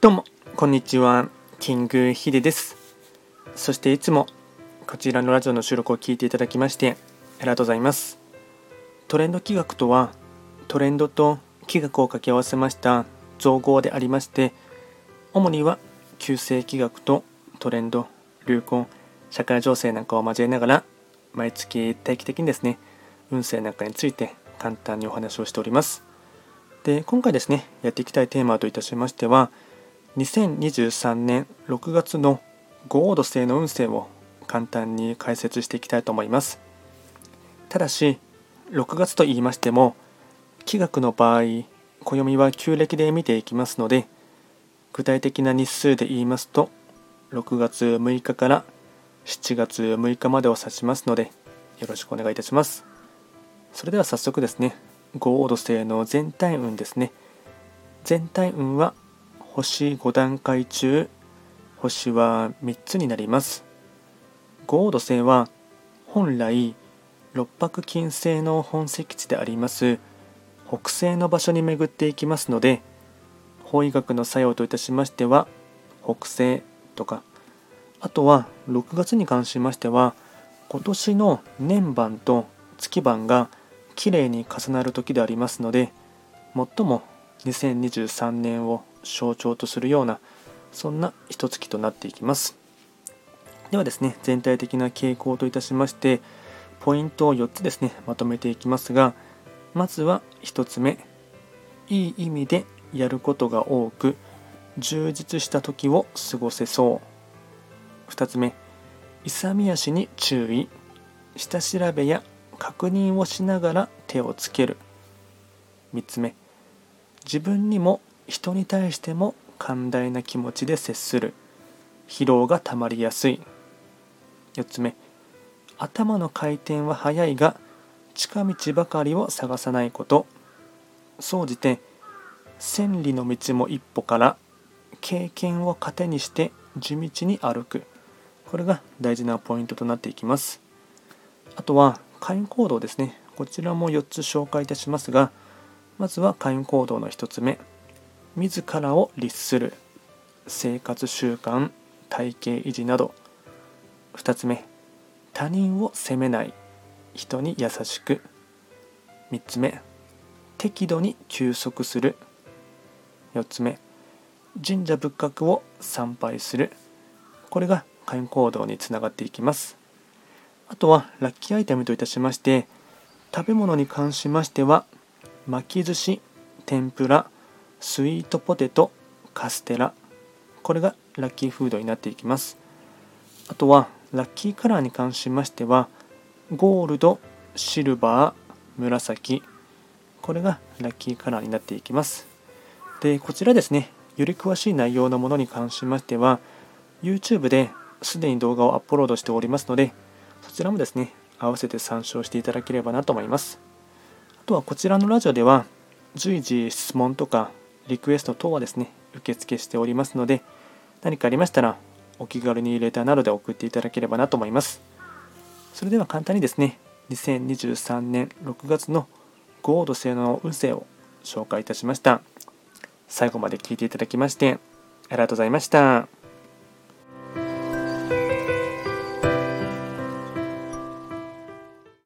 どうも、こんにちは。キングヒデです。そしていつもこちらのラジオの収録を聞いていただきましてありがとうございます。トレンド企画とは、トレンドと企画を掛け合わせました造語でありまして、主には旧世企画とトレンド、流行、社会情勢なんかを交えながら、毎月定期的にですね、運勢なんかについて簡単にお話をしております。で、今回ですね、やっていきたいテーマといたしましては、2023年6月の五黄土星の運勢を簡単に解説していきたいと思います。ただし、6月と言いましても、気学の場合、暦は旧暦で見ていきますので、具体的な日数で言いますと、6月6日から7月6日までを指しますので、よろしくお願いいたします。それでは早速ですね、五黄土星の全体運ですね。全体運は星5段階中星は3つになります。五黄土星は本来六白金星の本石地であります。北西の場所に巡っていきますので法医学の作用といたしましては北西とか。あとは6月に関しましては今年の年番と月番がきれいに重なる時でありますので最も2023年を象徴とするようなそんな一月となっていきます。ではですね全体的な傾向といたしましてポイントを4つですねまとめていきますがまずは1つ目いい意味でやることが多く充実した時を過ごせそう。2つ目勇み足に注意。下調べや確認をしながら手をつける。3つ目自分にも人に対しても寛大な気持ちで接する。疲労がたまりやすい。4つ目。頭の回転は速いが近道ばかりを探さないこと。総じて千里の道も一歩から経験を糧にして地道に歩く。これが大事なポイントとなっていきます。あとは会員行動ですね。こちらも4つ紹介いたしますがまずは会員行動の1つ目。自らを律する。生活習慣体型維持など。2つ目他人を責めない。人に優しく。3つ目適度に休息する。4つ目神社仏閣を参拝する。これが会員行動につながっていきます。あとはラッキーアイテムといたしまして食べ物に関しましては巻き寿司天ぷらスイートポテトカステラ。これがラッキーフードになっていきます。あとはラッキーカラーに関しましてはゴールドシルバー紫。これがラッキーカラーになっていきます。でこちらですねより詳しい内容のものに関しましては YouTube ですでに動画をアップロードしておりますのでそちらもですね合わせて参照していただければなと思います。あとはこちらのラジオでは随時質問とかリクエスト等はですね、受付しておりますので、何かありましたら、お気軽にレターなどで送っていただければなと思います。それでは簡単にですね、2023年6月のゴード性の運勢を紹介いたしました。最後まで聞いていただきまして、ありがとうございました。